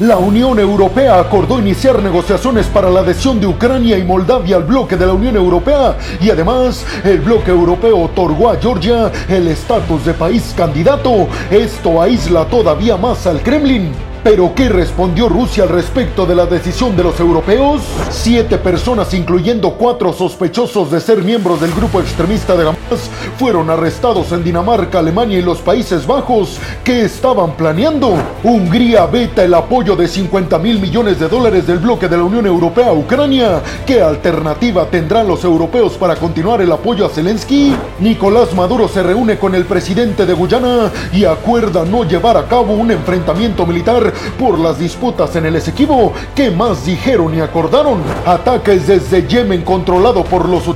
La Unión Europea acordó iniciar negociaciones para la adhesión de Ucrania y Moldavia al bloque de la Unión Europea y además el bloque europeo otorgó a Georgia el estatus de país candidato. Esto aísla todavía más al Kremlin. ¿Pero qué respondió Rusia al respecto de la decisión de los europeos? Siete personas, incluyendo cuatro sospechosos de ser miembros del grupo extremista de Hamas, fueron arrestados en Dinamarca, Alemania y los Países Bajos. ¿Qué estaban planeando? Hungría veta el apoyo de 50 mil millones de dólares del bloque de la Unión Europea a Ucrania. ¿Qué alternativa tendrán los europeos para continuar el apoyo a Zelensky? Nicolás Maduro se reúne con el presidente de Guyana y acuerda no llevar a cabo un enfrentamiento militar por las disputas en el Esequibo. ¿Qué más dijeron y acordaron? Ataques desde Yemen controlado por los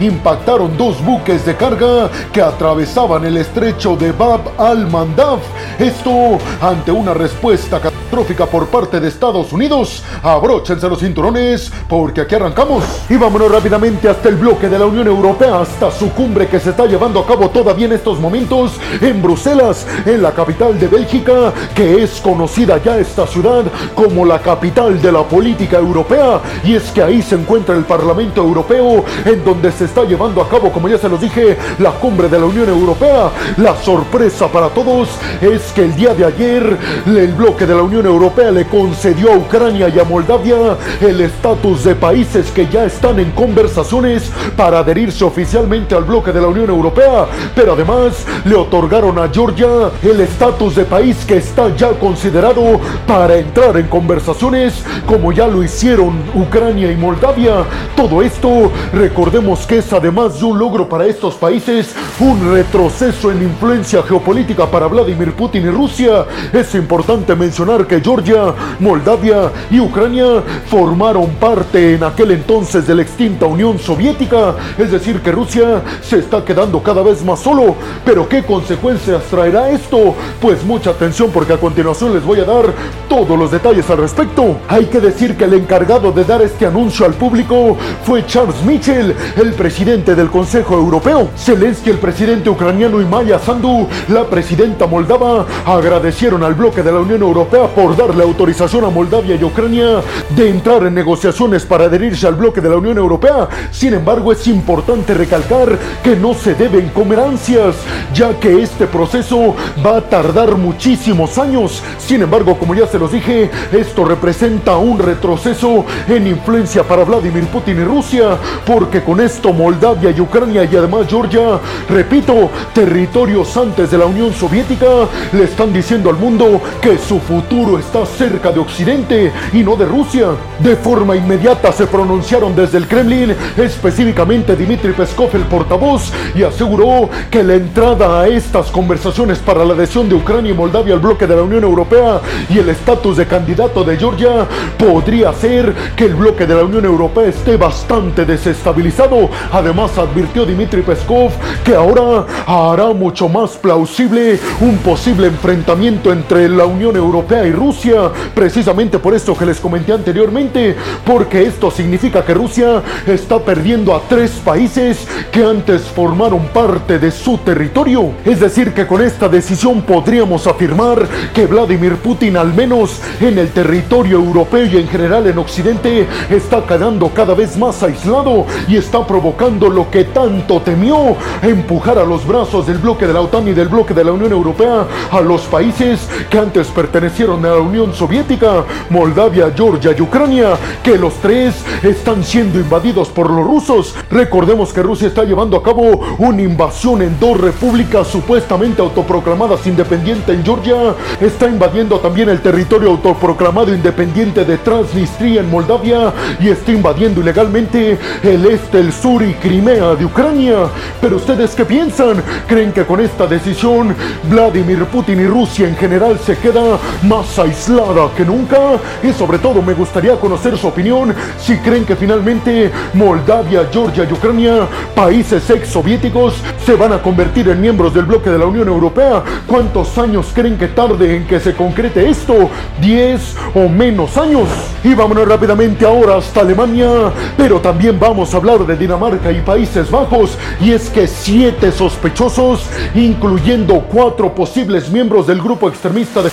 impactaron dos buques de carga que atravesaban el estrecho de Bab al-Mandab. Esto ante una respuesta catastrófica por parte de Estados Unidos. Abróchense los cinturones porque aquí arrancamos. Y vámonos rápidamente hasta el bloque de la Unión Europea, hasta su cumbre que se está llevando a cabo todavía en estos momentos en Bruselas, en la capital de Bélgica, que es conocida ya esta ciudad como la capital de la política europea. Y es que ahí se encuentra el Parlamento Europeo en donde se está llevando a cabo, como ya se los dije, la cumbre de la Unión Europea. La sorpresa para todos es que el día de ayer el bloque de la Unión Europea le concedió a Ucrania y a Moldavia el estatus de países que ya están en conversaciones para adherirse oficialmente al bloque de la Unión Europea, pero además le otorgaron a Georgia el estatus de país que está ya considerado para entrar en conversaciones como ya lo hicieron Ucrania y Moldavia. Todo esto, recordemos que es además de un logro para estos países, un retroceso en influencia geopolítica para Vladimir Putin y Rusia. Es importante mencionar que Georgia, Moldavia y Ucrania formaron parte en aquel entonces de la extinta Unión Soviética. Es decir, que Rusia se está quedando cada vez más solo. Pero ¿qué consecuencias traerá esto? Pues mucha atención porque a continuación les voy a dar todos los detalles al respecto. Hay que decir que el encargado de dar este anuncio al público fue Charles Mitchell, el presidente del Consejo Europeo. Zelensky, el presidente ucraniano y Maya Sandu, la presidenta moldava, agradecieron al bloque de la Unión Europea por darle autorización a Moldavia y Ucrania de entrar en negociaciones para adherirse al bloque de la Unión Europea. Sin embargo, es importante recalcar que no se deben comer ansias, ya que este proceso va a tardar muchísimos años. Sin embargo, como ya se los dije, esto representa un retroceso en influencia para Vladimir Putin y Rusia, porque con esto Moldavia y Ucrania y además Georgia, repito, territorios antes de la Unión Soviética, le están diciendo al mundo que su futuro está cerca de Occidente y no de Rusia. De forma inmediata se pronunciaron desde el Kremlin, específicamente Dmitry Peskov, el portavoz, y aseguró que la entrada a estas conversaciones para la adhesión de Ucrania y Moldavia al bloque de la Unión Europea y el estatus de candidato de Georgia podría hacer que el bloque de la Unión Europea esté bastante desestabilizado Además, advirtió Dmitry Peskov que ahora hará mucho más plausible un posible enfrentamiento entre la Unión Europea y Rusia, precisamente por esto que les comenté anteriormente, porque esto significa que Rusia está perdiendo a tres países que antes formaron parte de su territorio. Es decir, que con esta decisión podríamos afirmar que Vladimir Putin, al menos en el territorio europeo y en general en Occidente, está quedando cada vez más aislado y está provocando lo que tanto temió, empujar a los brazos del bloque de la OTAN y del bloque de la Unión Europea a los países que antes pertenecieron a la Unión Soviética, Moldavia, Georgia y Ucrania, que los tres están siendo invadidos por los rusos. Recordemos que Rusia está llevando a cabo una invasión en dos repúblicas supuestamente autoproclamadas independientes en Georgia, está invadiendo también el territorio autoproclamado independiente de Transnistria en Moldavia y está invadiendo ilegalmente el este, el sur y Crimea de Ucrania. Pero ustedes qué piensan? ¿Creen que con esta decisión Vladimir Putin y Rusia en general se queda más aislada que nunca? Y sobre todo me gustaría conocer su opinión si creen que finalmente Moldavia, Georgia y Ucrania, países ex soviéticos, se van a convertir en miembros del bloque de la Unión Europea. ¿Cuántos años creen que tarde en que se concrete esto? ¿10 o menos años? Y vámonos rápidamente ahora hasta Alemania, pero también vamos a hablar de de Dinamarca y Países Bajos, y es que siete sospechosos, incluyendo cuatro posibles miembros del grupo extremista de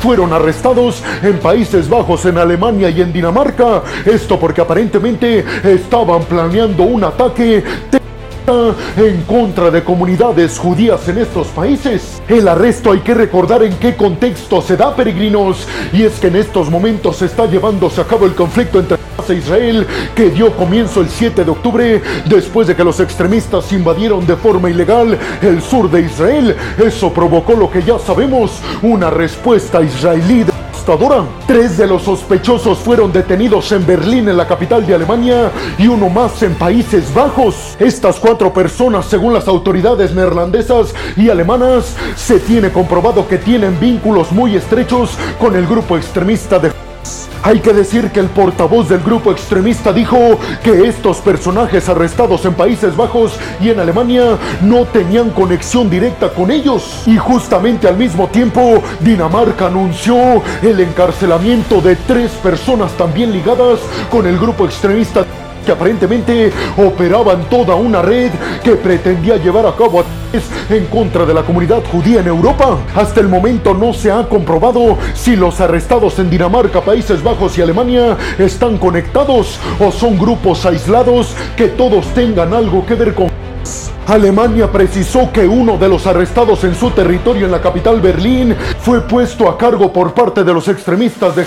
fueron arrestados en Países Bajos, en Alemania y en Dinamarca. Esto porque aparentemente estaban planeando un ataque en contra de comunidades judías en estos países. El arresto hay que recordar en qué contexto se da, peregrinos, y es que en estos momentos está llevándose a cabo el conflicto entre Israel que dio comienzo el 7 de octubre después de que los extremistas invadieron de forma ilegal el sur de Israel. Eso provocó lo que ya sabemos, una respuesta israelí Tres de los sospechosos fueron detenidos en Berlín, en la capital de Alemania, y uno más en Países Bajos. Estas cuatro personas, según las autoridades neerlandesas y alemanas, se tiene comprobado que tienen vínculos muy estrechos con el grupo extremista de hay que decir que el portavoz del grupo extremista dijo que estos personajes arrestados en Países Bajos y en Alemania no tenían conexión directa con ellos. Y justamente al mismo tiempo, Dinamarca anunció el encarcelamiento de tres personas también ligadas con el grupo extremista que aparentemente operaban toda una red que pretendía llevar a cabo en contra de la comunidad judía en Europa. Hasta el momento no se ha comprobado si los arrestados en Dinamarca, Países Bajos y Alemania están conectados o son grupos aislados que todos tengan algo que ver con Alemania precisó que uno de los arrestados en su territorio en la capital Berlín fue puesto a cargo por parte de los extremistas de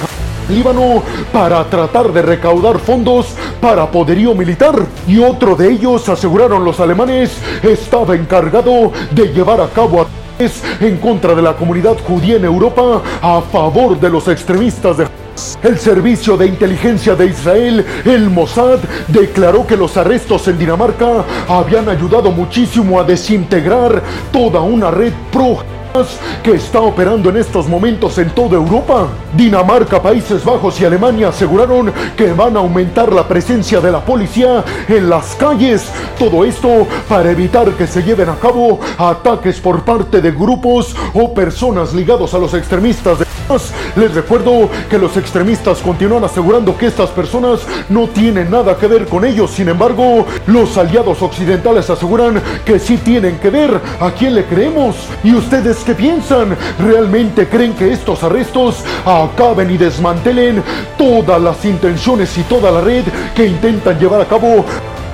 Líbano para tratar de recaudar fondos para poderío militar. Y otro de ellos, aseguraron los alemanes, estaba encargado de llevar a cabo ataques en contra de la comunidad judía en Europa a favor de los extremistas de el servicio de inteligencia de Israel, el Mossad, declaró que los arrestos en Dinamarca habían ayudado muchísimo a desintegrar toda una red pro que está operando en estos momentos en toda Europa. Dinamarca, Países Bajos y Alemania aseguraron que van a aumentar la presencia de la policía en las calles. Todo esto para evitar que se lleven a cabo ataques por parte de grupos o personas ligados a los extremistas les recuerdo que los extremistas continúan asegurando que estas personas no tienen nada que ver con ellos. Sin embargo, los aliados occidentales aseguran que sí tienen que ver. ¿A quién le creemos? ¿Y ustedes qué piensan? ¿Realmente creen que estos arrestos acaben y desmantelen todas las intenciones y toda la red que intentan llevar a cabo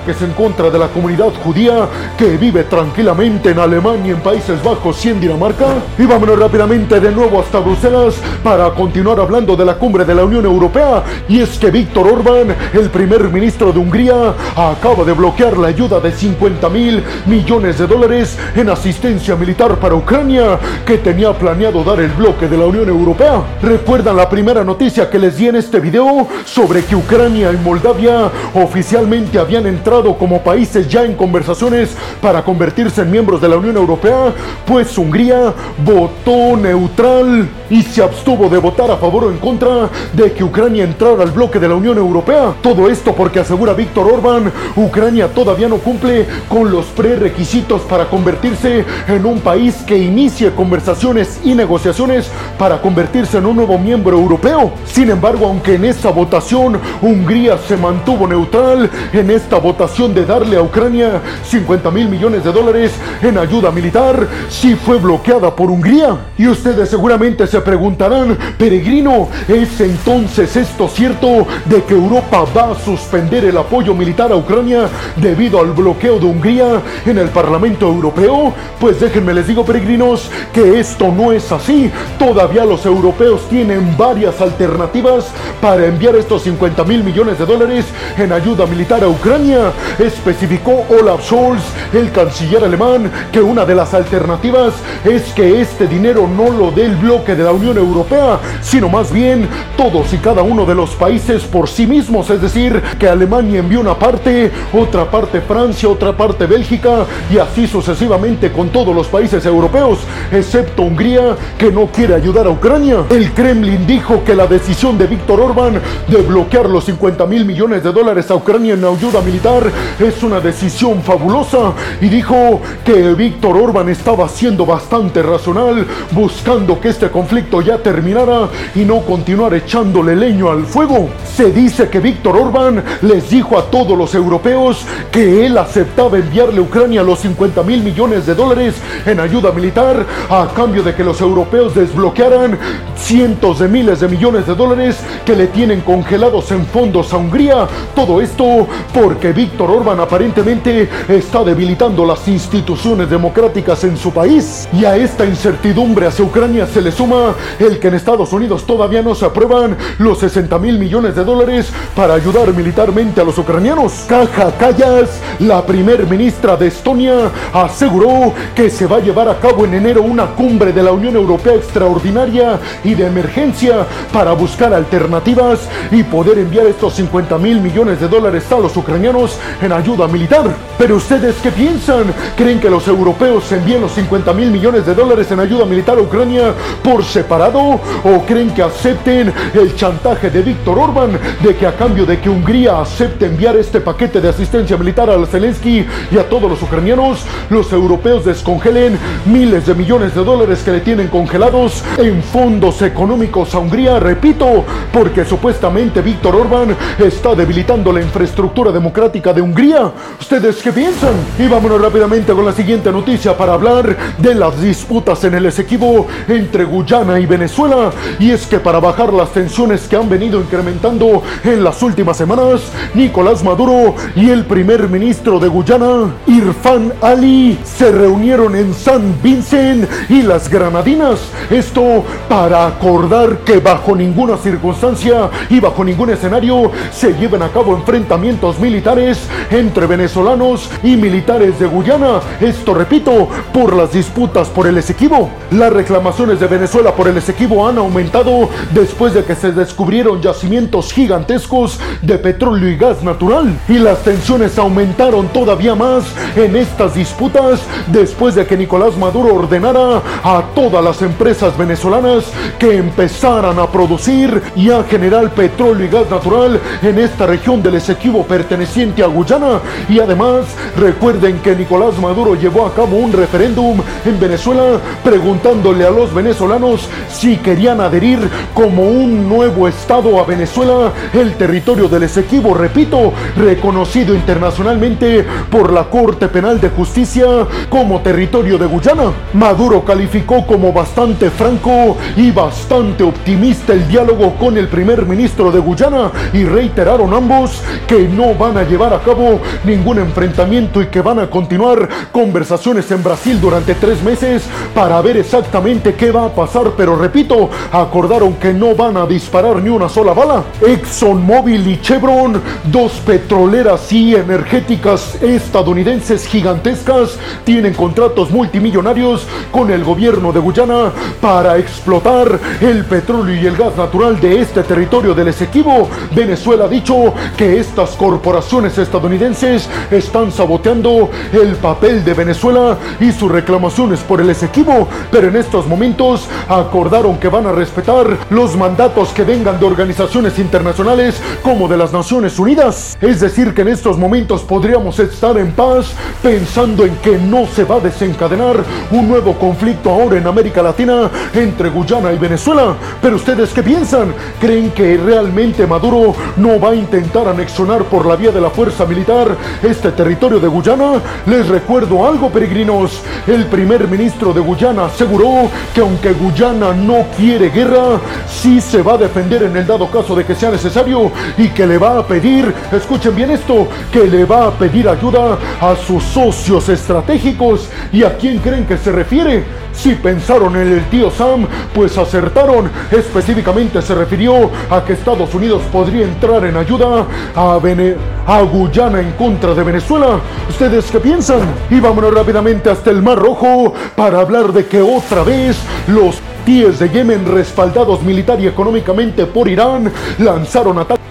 que es en contra de la comunidad judía que vive tranquilamente en Alemania, en Países Bajos y en Dinamarca. Y vámonos rápidamente de nuevo hasta Bruselas para continuar hablando de la cumbre de la Unión Europea. Y es que Víctor Orbán, el primer ministro de Hungría, acaba de bloquear la ayuda de 50 mil millones de dólares en asistencia militar para Ucrania que tenía planeado dar el bloque de la Unión Europea. ¿Recuerdan la primera noticia que les di en este video sobre que Ucrania y Moldavia oficialmente habían entrado como países ya en conversaciones para convertirse en miembros de la Unión Europea, pues Hungría votó neutral y se abstuvo de votar a favor o en contra de que Ucrania entrara al bloque de la Unión Europea. Todo esto porque asegura Víctor Orbán, Ucrania todavía no cumple con los prerequisitos para convertirse en un país que inicie conversaciones y negociaciones para convertirse en un nuevo miembro europeo. Sin embargo, aunque en esta votación Hungría se mantuvo neutral, en esta votación de darle a Ucrania 50 mil millones de dólares en ayuda militar si fue bloqueada por Hungría. Y ustedes seguramente se preguntarán, peregrino, ¿es entonces esto cierto de que Europa va a suspender el apoyo militar a Ucrania debido al bloqueo de Hungría en el Parlamento Europeo? Pues déjenme les digo, peregrinos, que esto no es así. Todavía los europeos tienen varias alternativas para enviar estos 50 mil millones de dólares en ayuda militar a Ucrania especificó Olaf Scholz, el canciller alemán, que una de las alternativas es que este dinero no lo dé el bloque de la Unión Europea, sino más bien todos y cada uno de los países por sí mismos, es decir, que Alemania envió una parte, otra parte Francia, otra parte Bélgica y así sucesivamente con todos los países europeos, excepto Hungría, que no quiere ayudar a Ucrania. El Kremlin dijo que la decisión de Víctor Orbán de bloquear los 50 mil millones de dólares a Ucrania en ayuda militar es una decisión fabulosa y dijo que Víctor Orban estaba siendo bastante racional, buscando que este conflicto ya terminara y no continuar echándole leño al fuego. Se dice que Víctor Orban les dijo a todos los europeos que él aceptaba enviarle a Ucrania los 50 mil millones de dólares en ayuda militar a cambio de que los europeos desbloquearan cientos de miles de millones de dólares que le tienen congelados en fondos a Hungría. Todo esto porque Víctor Orban aparentemente está debilitando las instituciones democráticas en su país. Y a esta incertidumbre hacia Ucrania se le suma el que en Estados Unidos todavía no se aprueban los 60 mil millones de dólares para ayudar militarmente a los ucranianos. Caja Callas, la primer ministra de Estonia, aseguró que se va a llevar a cabo en enero una cumbre de la Unión Europea extraordinaria y de emergencia para buscar alternativas y poder enviar estos 50 mil millones de dólares a los ucranianos en ayuda militar. Pero ustedes qué piensan? ¿Creen que los europeos envíen los 50 mil millones de dólares en ayuda militar a Ucrania por separado? ¿O creen que acepten el chantaje de Víctor Orban de que a cambio de que Hungría acepte enviar este paquete de asistencia militar a Zelensky y a todos los ucranianos, los europeos descongelen miles de millones de dólares que le tienen congelados en fondos económicos a Hungría, repito, porque supuestamente Víctor Orban está debilitando la infraestructura democrática de Hungría. ¿Ustedes qué piensan? Y vámonos rápidamente con la siguiente noticia para hablar de las disputas en el Esequibo entre Guyana y Venezuela. Y es que para bajar las tensiones que han venido incrementando en las últimas semanas, Nicolás Maduro y el primer ministro de Guyana, Irfan Ali, se reunieron en San Vincent y las Granadinas. Esto para acordar que bajo ninguna circunstancia y bajo ningún escenario se lleven a cabo enfrentamientos militares entre venezolanos y militares de Guyana. Esto, repito, por las disputas por el Esequibo. Las reclamaciones de Venezuela por el Esequibo han aumentado después de que se descubrieron yacimientos gigantescos de petróleo y gas natural. Y las tensiones aumentaron todavía más en estas disputas después de que Nicolás Maduro ordenara a todas las empresas venezolanas que empezaran a producir y a generar petróleo y gas natural en esta región del Esequibo perteneciente a Guyana. Y además, recuerden que Nicolás Maduro llevó a cabo un referéndum en Venezuela preguntándole a los venezolanos si querían adherir como un nuevo estado a Venezuela, el territorio del Esequibo, repito, reconocido internacionalmente por la Corte Penal de Justicia como territorio de Guyana. Maduro calificó como bastante franco y bastante optimista el diálogo con el primer ministro de Guyana y reiteraron ambos que no van a llevar a cabo ningún enfrentamiento y que van a continuar conversaciones en Brasil durante tres meses para ver exactamente qué va a pasar, pero repito, acordaron que no van a disparar ni una sola bala. ExxonMobil y Chevron, dos petroleras y energéticas estadounidenses gigantescas, tienen contratos multimillonarios con el gobierno de Guyana para explotar el petróleo y el gas natural de este territorio del Esequibo. Venezuela ha dicho que estas corporaciones estadounidenses están saboteando el papel de Venezuela y sus reclamaciones por el Esequibo, pero en estos momentos acordaron que van a respetar los mandatos que vengan de organizaciones internacionales como de las Naciones Unidas. Es decir, que en estos momentos podríamos estar en paz pensando en que no se va a desencadenar un nuevo conflicto ahora en América Latina entre Guyana y Venezuela. Pero ustedes qué piensan? ¿Creen que realmente Maduro no va a intentar anexionar por la vía de la fuerza militar este territorio de Guyana? Les recuerdo algo, peregrinos. El primer ministro de Guyana aseguró que aunque Guyana no quiere guerra, sí se va a defender en el dado caso de que sea necesario y que le va a pedir, escuchen bien esto, que le va a pedir ayuda a sus socios estratégicos. ¿Y a quién creen que se refiere? Si pensaron en el tío Sam, pues acertaron. Específicamente se refirió a que Estados Unidos podría entrar en ayuda a, Guyana en contra de Venezuela. ¿Ustedes qué piensan? Y vámonos rápidamente hasta el Mar Rojo para hablar de que otra vez los tíes de Yemen respaldados militar y económicamente por Irán lanzaron ataques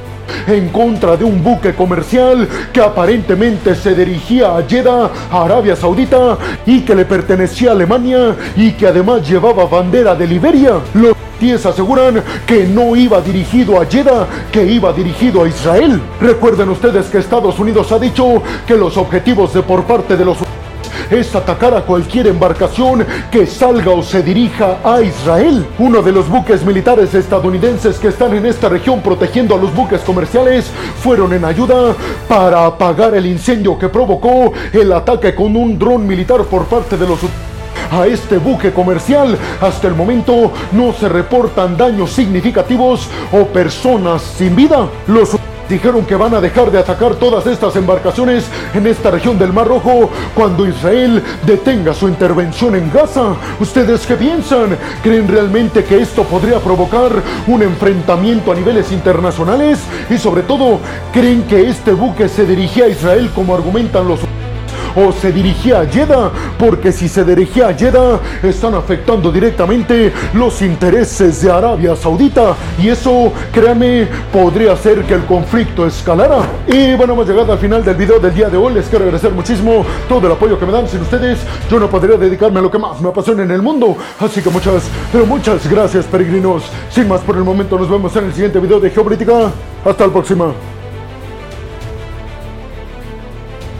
en contra de un buque comercial que aparentemente se dirigía a Jeddah, Arabia Saudita, y que le pertenecía a Alemania y que además llevaba bandera de Liberia. Los hutíes aseguran que no iba dirigido a Jeddah, que iba dirigido a Israel. Recuerden ustedes que Estados Unidos ha dicho que los objetivos de por parte de los es atacar a cualquier embarcación que salga o se dirija a Israel. Uno de los buques militares estadounidenses que están en esta región protegiendo a los buques comerciales fueron en ayuda para apagar el incendio que provocó el ataque con un dron militar por parte de los a este buque comercial. Hasta el momento no se reportan daños significativos o personas sin vida. Los dijeron que van a dejar de atacar todas estas embarcaciones en esta región del Mar Rojo cuando Israel detenga su intervención en Gaza. ¿Ustedes qué piensan? ¿Creen realmente que esto podría provocar un enfrentamiento a niveles internacionales? Y sobre todo, ¿creen que este buque se dirigía a Israel como argumentan los o se dirigía a Jeddah, porque si se dirigía a Jeddah están afectando directamente los intereses de Arabia Saudita y eso, créanme, podría hacer que el conflicto escalara. Y bueno, hemos llegado al final del video del día de hoy, les quiero agradecer muchísimo todo el apoyo que me dan, sin ustedes yo no podría dedicarme a lo que más me apasiona en el mundo, así que muchas, pero muchas gracias peregrinos. Sin más por el momento, nos vemos en el siguiente video de Geopolítica. Hasta la próxima.